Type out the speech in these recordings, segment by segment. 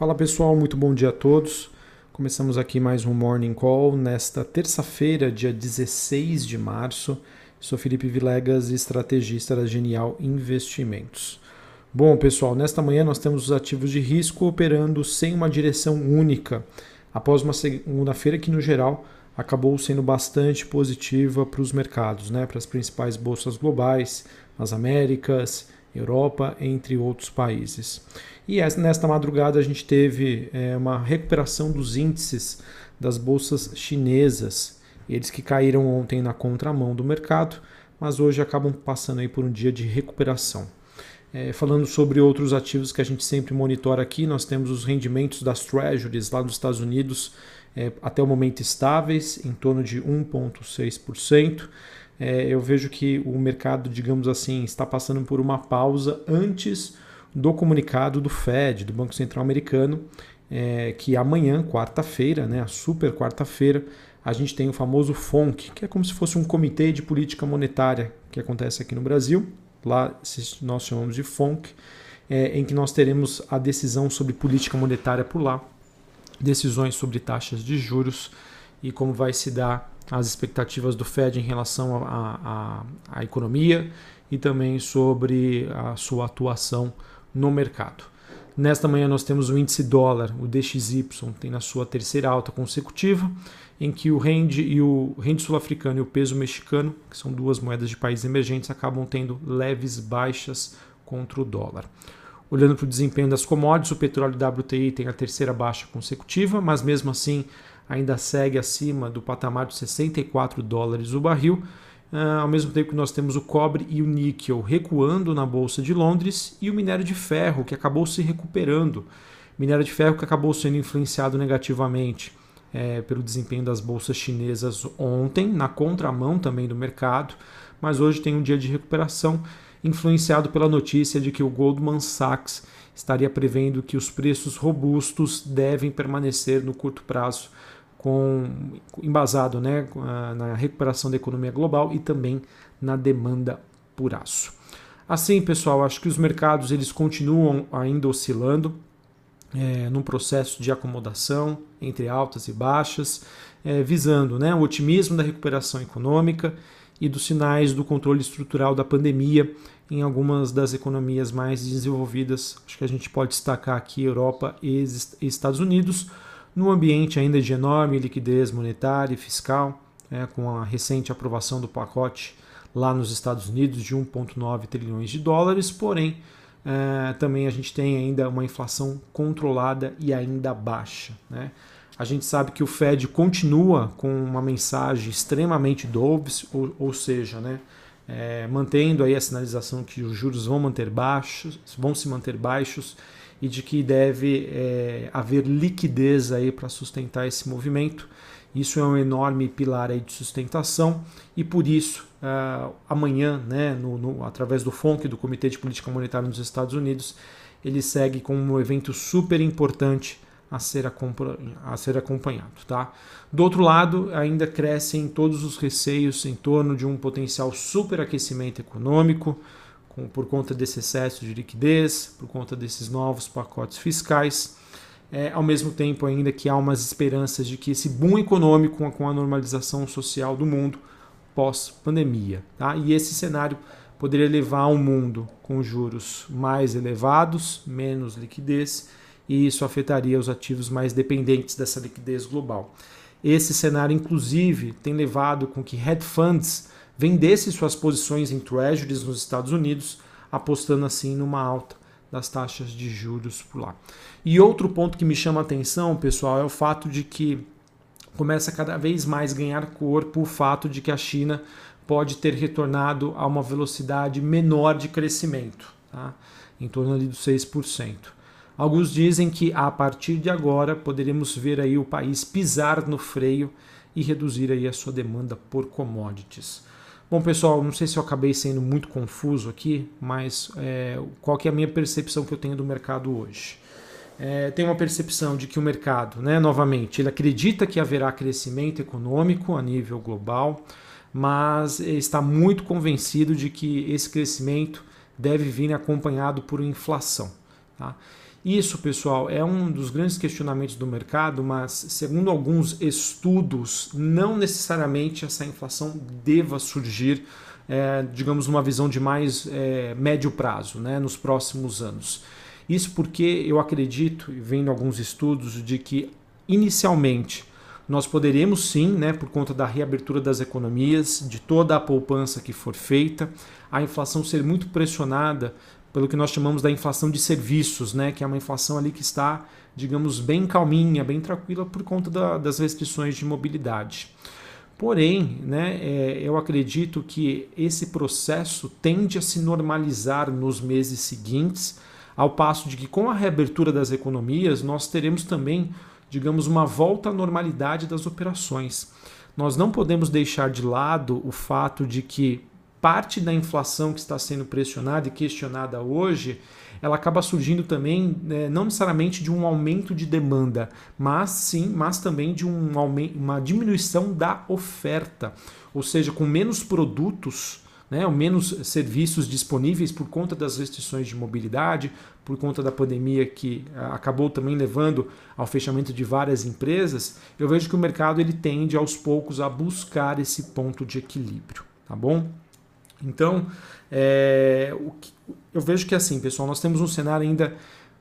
Fala pessoal, muito bom dia a todos. Começamos aqui mais um Morning Call nesta terça-feira, dia 16 de março. Sou Felipe Vilegas, estrategista da Genial Investimentos. Bom, pessoal, nesta manhã nós temos os ativos de risco operando sem uma direção única, após uma segunda-feira que, no geral, acabou sendo bastante positiva para os mercados, né? para as principais bolsas globais, as Américas, Europa, entre outros países. E nesta madrugada a gente teve é, uma recuperação dos índices das bolsas chinesas, eles que caíram ontem na contramão do mercado, mas hoje acabam passando aí por um dia de recuperação. É, falando sobre outros ativos que a gente sempre monitora aqui, nós temos os rendimentos das treasuries lá nos Estados Unidos é, até o momento estáveis, em torno de 1,6% é, eu vejo que o mercado, digamos assim, está passando por uma pausa antes do comunicado do Fed, do Banco Central Americano, é, que amanhã, quarta-feira, né, a super quarta-feira, a gente tem o famoso FONC, que é como se fosse um comitê de política monetária que acontece aqui no Brasil. Lá nós chamamos de FONC, é, em que nós teremos a decisão sobre política monetária por lá, decisões sobre taxas de juros e como vai se dar as expectativas do Fed em relação à economia e também sobre a sua atuação no mercado. Nesta manhã nós temos o índice dólar, o DXY, tem na sua terceira alta consecutiva, em que o rende e o rende sul-africano e o peso mexicano, que são duas moedas de países emergentes, acabam tendo leves baixas contra o dólar. Olhando para o desempenho das commodities, o petróleo WTI tem a terceira baixa consecutiva, mas mesmo assim ainda segue acima do patamar de 64 dólares o barril, Uh, ao mesmo tempo que nós temos o cobre e o níquel recuando na Bolsa de Londres e o minério de ferro, que acabou se recuperando. Minério de ferro que acabou sendo influenciado negativamente é, pelo desempenho das bolsas chinesas ontem, na contramão também do mercado, mas hoje tem um dia de recuperação, influenciado pela notícia de que o Goldman Sachs estaria prevendo que os preços robustos devem permanecer no curto prazo com embasado né, na recuperação da economia global e também na demanda por aço. Assim, pessoal, acho que os mercados eles continuam ainda oscilando é, num processo de acomodação entre altas e baixas, é, visando né, o otimismo da recuperação econômica e dos sinais do controle estrutural da pandemia em algumas das economias mais desenvolvidas. Acho que a gente pode destacar aqui Europa e Estados Unidos num ambiente ainda de enorme liquidez monetária e fiscal, é, com a recente aprovação do pacote lá nos Estados Unidos de 1,9 trilhões de dólares, porém é, também a gente tem ainda uma inflação controlada e ainda baixa. Né? A gente sabe que o Fed continua com uma mensagem extremamente dovish, ou, ou seja, né, é, mantendo aí a sinalização que os juros vão manter baixos, vão se manter baixos e de que deve é, haver liquidez aí para sustentar esse movimento. Isso é um enorme pilar aí de sustentação e por isso uh, amanhã, né, no, no, através do FONC, do Comitê de Política Monetária nos Estados Unidos, ele segue como um evento super importante a ser, a ser acompanhado. Tá? Do outro lado, ainda crescem todos os receios em torno de um potencial superaquecimento econômico, com, por conta desse excesso de liquidez, por conta desses novos pacotes fiscais. É, ao mesmo tempo, ainda que há umas esperanças de que esse boom econômico com a normalização social do mundo pós-pandemia. Tá? E esse cenário poderia levar a um mundo com juros mais elevados, menos liquidez, e isso afetaria os ativos mais dependentes dessa liquidez global. Esse cenário, inclusive, tem levado com que hedge funds vendesse suas posições em treasuries nos Estados Unidos, apostando assim numa alta das taxas de juros por lá. E outro ponto que me chama a atenção, pessoal, é o fato de que começa cada vez mais ganhar corpo o fato de que a China pode ter retornado a uma velocidade menor de crescimento, tá? em torno ali dos 6%. Alguns dizem que a partir de agora poderemos ver aí o país pisar no freio e reduzir aí a sua demanda por commodities. Bom, pessoal, não sei se eu acabei sendo muito confuso aqui, mas é, qual que é a minha percepção que eu tenho do mercado hoje? É, tem uma percepção de que o mercado, né, novamente, ele acredita que haverá crescimento econômico a nível global, mas está muito convencido de que esse crescimento deve vir acompanhado por inflação. Tá? Isso, pessoal, é um dos grandes questionamentos do mercado, mas segundo alguns estudos, não necessariamente essa inflação deva surgir, é, digamos, numa visão de mais é, médio prazo, né, nos próximos anos. Isso porque eu acredito, vendo alguns estudos, de que inicialmente nós poderemos sim, né, por conta da reabertura das economias, de toda a poupança que for feita, a inflação ser muito pressionada pelo que nós chamamos da inflação de serviços, né, que é uma inflação ali que está, digamos, bem calminha, bem tranquila por conta da, das restrições de mobilidade. Porém, né, é, eu acredito que esse processo tende a se normalizar nos meses seguintes, ao passo de que com a reabertura das economias nós teremos também digamos, uma volta à normalidade das operações. Nós não podemos deixar de lado o fato de que parte da inflação que está sendo pressionada e questionada hoje, ela acaba surgindo também né, não necessariamente de um aumento de demanda, mas sim, mas também de um aumento, uma diminuição da oferta, ou seja, com menos produtos né, ou menos serviços disponíveis por conta das restrições de mobilidade, por conta da pandemia que ah, acabou também levando ao fechamento de várias empresas, eu vejo que o mercado ele tende aos poucos a buscar esse ponto de equilíbrio, tá bom? Então, é, que, eu vejo que assim, pessoal, nós temos um cenário ainda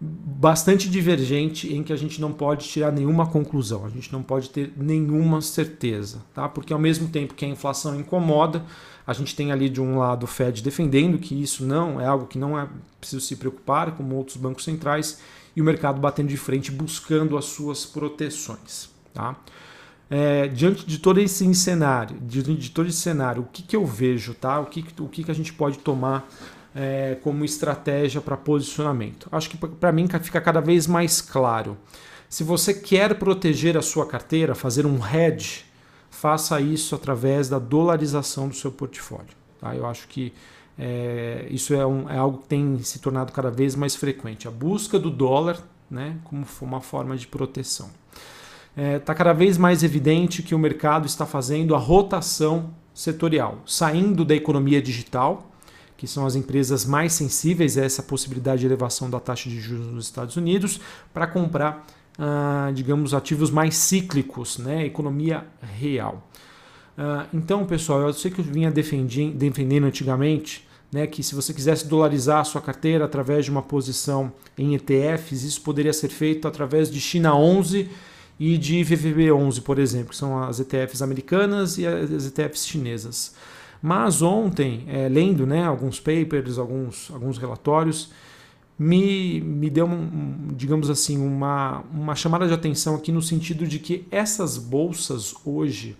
bastante divergente em que a gente não pode tirar nenhuma conclusão, a gente não pode ter nenhuma certeza, tá? Porque ao mesmo tempo que a inflação incomoda, a gente tem ali de um lado o Fed defendendo que isso não é algo que não é preciso se preocupar, como outros bancos centrais, e o mercado batendo de frente buscando as suas proteções. Tá? É, diante de todo esse cenário, diante de todo esse cenário, o que, que eu vejo, tá? O que, o que, que a gente pode tomar é, como estratégia para posicionamento? Acho que para mim fica cada vez mais claro. Se você quer proteger a sua carteira, fazer um hedge, faça isso através da dolarização do seu portfólio. Tá? Eu acho que é, isso é, um, é, algo que tem se tornado cada vez mais frequente. A busca do dólar né, como uma forma de proteção. Está é, tá cada vez mais evidente que o mercado está fazendo a rotação setorial, saindo da economia digital, que são as empresas mais sensíveis a essa possibilidade de elevação da taxa de juros nos Estados Unidos, para comprar ah, digamos, ativos mais cíclicos, né? economia real. Ah, então, pessoal, eu sei que eu vinha defendendo antigamente né, que se você quisesse dolarizar a sua carteira através de uma posição em ETFs, isso poderia ser feito através de China 11 e de VVB 11, por exemplo, que são as ETFs americanas e as ETFs chinesas. Mas ontem, é, lendo né, alguns papers, alguns, alguns relatórios, me, me deu, um, digamos assim, uma, uma chamada de atenção aqui no sentido de que essas bolsas hoje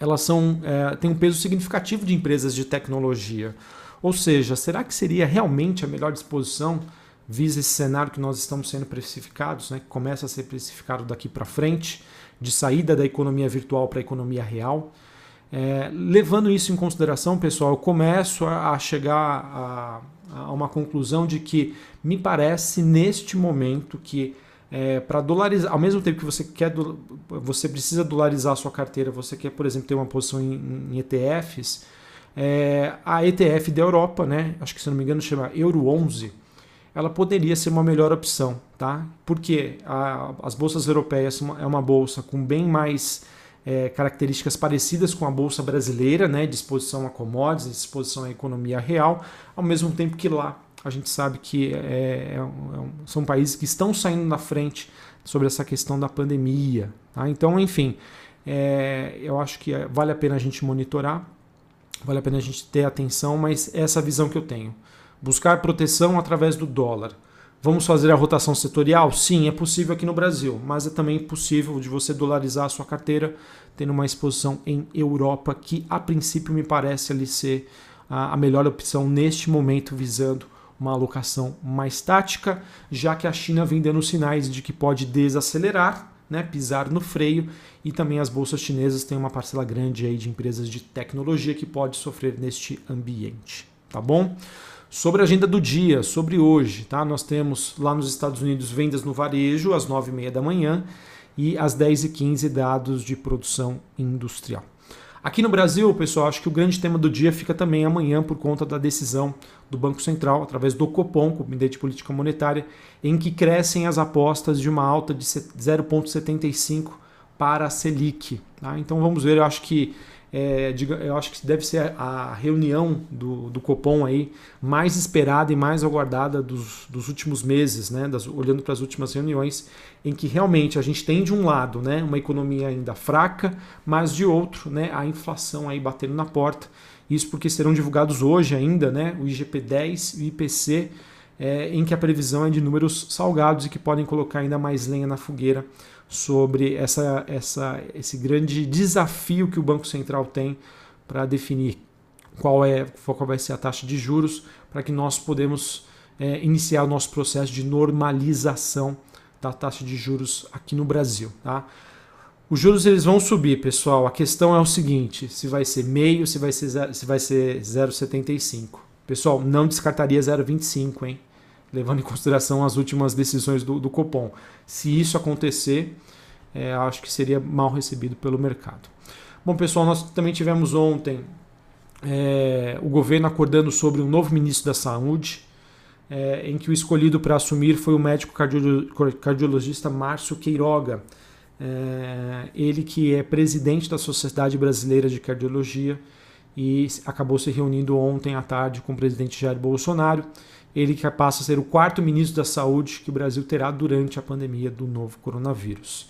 elas são é, têm um peso significativo de empresas de tecnologia. Ou seja, será que seria realmente a melhor disposição, visa esse cenário que nós estamos sendo precificados, né, que começa a ser precificado daqui para frente, de saída da economia virtual para a economia real? É, levando isso em consideração, pessoal, eu começo a, chegar a, a, uma conclusão de que me parece neste momento que é, para dolarizar, ao mesmo tempo que você quer, você precisa dolarizar a sua carteira, você quer, por exemplo, ter uma posição em, em ETFs, é, a ETF da Europa, né, acho que se não me engano chama Euro 11, ela poderia ser uma melhor opção, tá? Porque a, as bolsas europeias é uma bolsa com bem mais é, características parecidas com a Bolsa Brasileira, né, disposição a commodities, disposição à economia real, ao mesmo tempo que lá a gente sabe que é, é, um, é são países que estão saindo na frente sobre essa questão da pandemia. Tá? Então, enfim, é, eu acho que vale a pena a gente monitorar, vale a pena a gente ter atenção, mas essa é visão que eu tenho. Buscar proteção através do dólar Vamos fazer a rotação setorial? Sim, é possível aqui no Brasil, mas é também possível de você dolarizar a sua carteira tendo uma exposição em Europa, que a princípio me parece ali ser a melhor opção neste momento, visando uma alocação mais tática, já que a China vem dando sinais de que pode desacelerar, né, pisar no freio, e também as bolsas chinesas têm uma parcela grande aí de empresas de tecnologia que pode sofrer neste ambiente, tá bom? Sobre a agenda do dia, sobre hoje, tá? Nós temos lá nos Estados Unidos vendas no varejo às 9h30 da manhã e às 10h15 dados de produção industrial. Aqui no Brasil, pessoal, acho que o grande tema do dia fica também amanhã por conta da decisão do Banco Central, através do Copom, Comitê de Política Monetária, em que crescem as apostas de uma alta de 0,75 para a Selic. Tá? Então vamos ver, eu acho que é, eu acho que deve ser a reunião do, do Copom aí mais esperada e mais aguardada dos, dos últimos meses, né? Das, olhando para as últimas reuniões, em que realmente a gente tem de um lado né, uma economia ainda fraca, mas de outro né, a inflação aí batendo na porta. Isso porque serão divulgados hoje ainda né, o IGP-10 e o IPC, é, em que a previsão é de números salgados e que podem colocar ainda mais lenha na fogueira sobre essa, essa, esse grande desafio que o Banco Central tem para definir qual, é, qual vai ser a taxa de juros para que nós podemos é, iniciar o nosso processo de normalização da taxa de juros aqui no Brasil. Tá? Os juros eles vão subir, pessoal. A questão é o seguinte: se vai ser meio, se vai ser se vai ser 0,75. Pessoal, não descartaria 0,25, hein? Levando em consideração as últimas decisões do, do Copom. Se isso acontecer, é, acho que seria mal recebido pelo mercado. Bom, pessoal, nós também tivemos ontem é, o governo acordando sobre um novo ministro da Saúde, é, em que o escolhido para assumir foi o médico cardiologista Márcio Queiroga. É, ele que é presidente da Sociedade Brasileira de Cardiologia e acabou se reunindo ontem à tarde com o presidente Jair Bolsonaro ele que passa a ser o quarto ministro da Saúde que o Brasil terá durante a pandemia do novo coronavírus.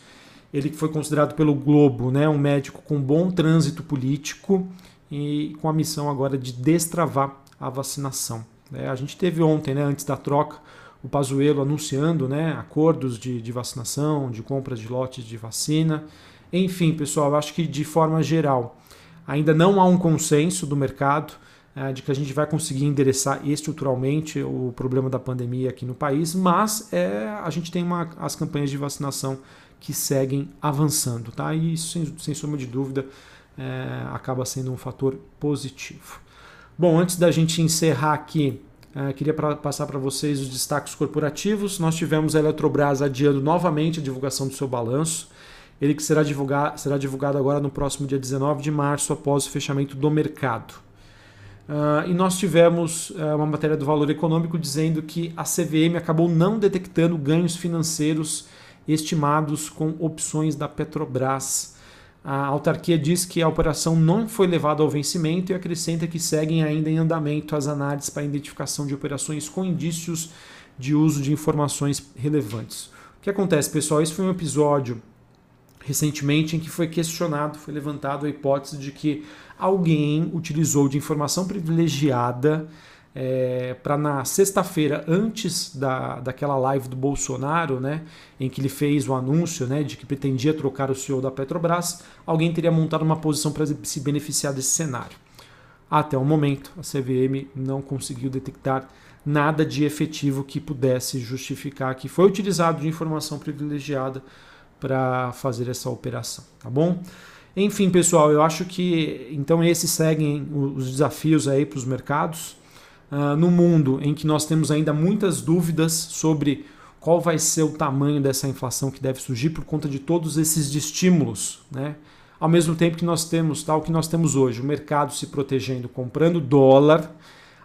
Ele que foi considerado pelo Globo né, um médico com bom trânsito político e com a missão agora de destravar a vacinação. É, a gente teve ontem, né, antes da troca, o Pazuello anunciando né, acordos de, de vacinação, de compras de lotes de vacina. Enfim, pessoal, acho que de forma geral ainda não há um consenso do mercado de que a gente vai conseguir endereçar estruturalmente o problema da pandemia aqui no país, mas é, a gente tem uma, as campanhas de vacinação que seguem avançando, tá? E isso, sem, sem sombra de dúvida, é, acaba sendo um fator positivo. Bom, antes da gente encerrar aqui, é, queria pra, passar para vocês os destaques corporativos. Nós tivemos a Eletrobras adiando novamente a divulgação do seu balanço. Ele que será divulgado, será divulgado agora no próximo dia 19 de março, após o fechamento do mercado. Uh, e nós tivemos uh, uma matéria do Valor Econômico dizendo que a CVM acabou não detectando ganhos financeiros estimados com opções da Petrobras. A autarquia diz que a operação não foi levada ao vencimento e acrescenta que seguem ainda em andamento as análises para identificação de operações com indícios de uso de informações relevantes. O que acontece, pessoal? Esse foi um episódio recentemente em que foi questionado, foi levantado a hipótese de que alguém utilizou de informação privilegiada é, para na sexta-feira, antes da, daquela live do Bolsonaro, né, em que ele fez o anúncio né, de que pretendia trocar o CEO da Petrobras, alguém teria montado uma posição para se beneficiar desse cenário. Até o momento, a CVM não conseguiu detectar nada de efetivo que pudesse justificar que foi utilizado de informação privilegiada para fazer essa operação, tá bom? Enfim, pessoal, eu acho que então esses seguem os desafios aí para os mercados. Uh, no mundo em que nós temos ainda muitas dúvidas sobre qual vai ser o tamanho dessa inflação que deve surgir por conta de todos esses estímulos, né? Ao mesmo tempo que nós temos tal que nós temos hoje, o mercado se protegendo, comprando dólar,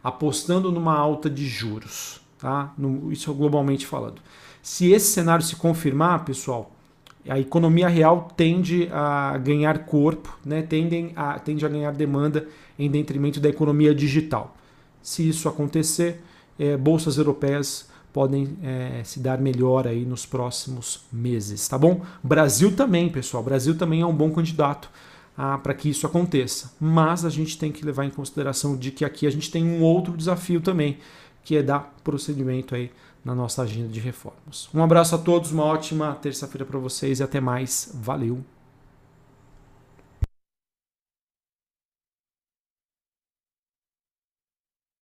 apostando numa alta de juros, tá? No, isso globalmente falando. Se esse cenário se confirmar, pessoal, a economia real tende a ganhar corpo, né? Tendem a, tende a ganhar demanda em detrimento da economia digital. Se isso acontecer, é, bolsas europeias podem é, se dar melhor aí nos próximos meses, tá bom? Brasil também, pessoal. Brasil também é um bom candidato ah, para que isso aconteça. Mas a gente tem que levar em consideração de que aqui a gente tem um outro desafio também, que é dar procedimento aí na nossa agenda de reformas. Um abraço a todos, uma ótima terça-feira para vocês e até mais. Valeu!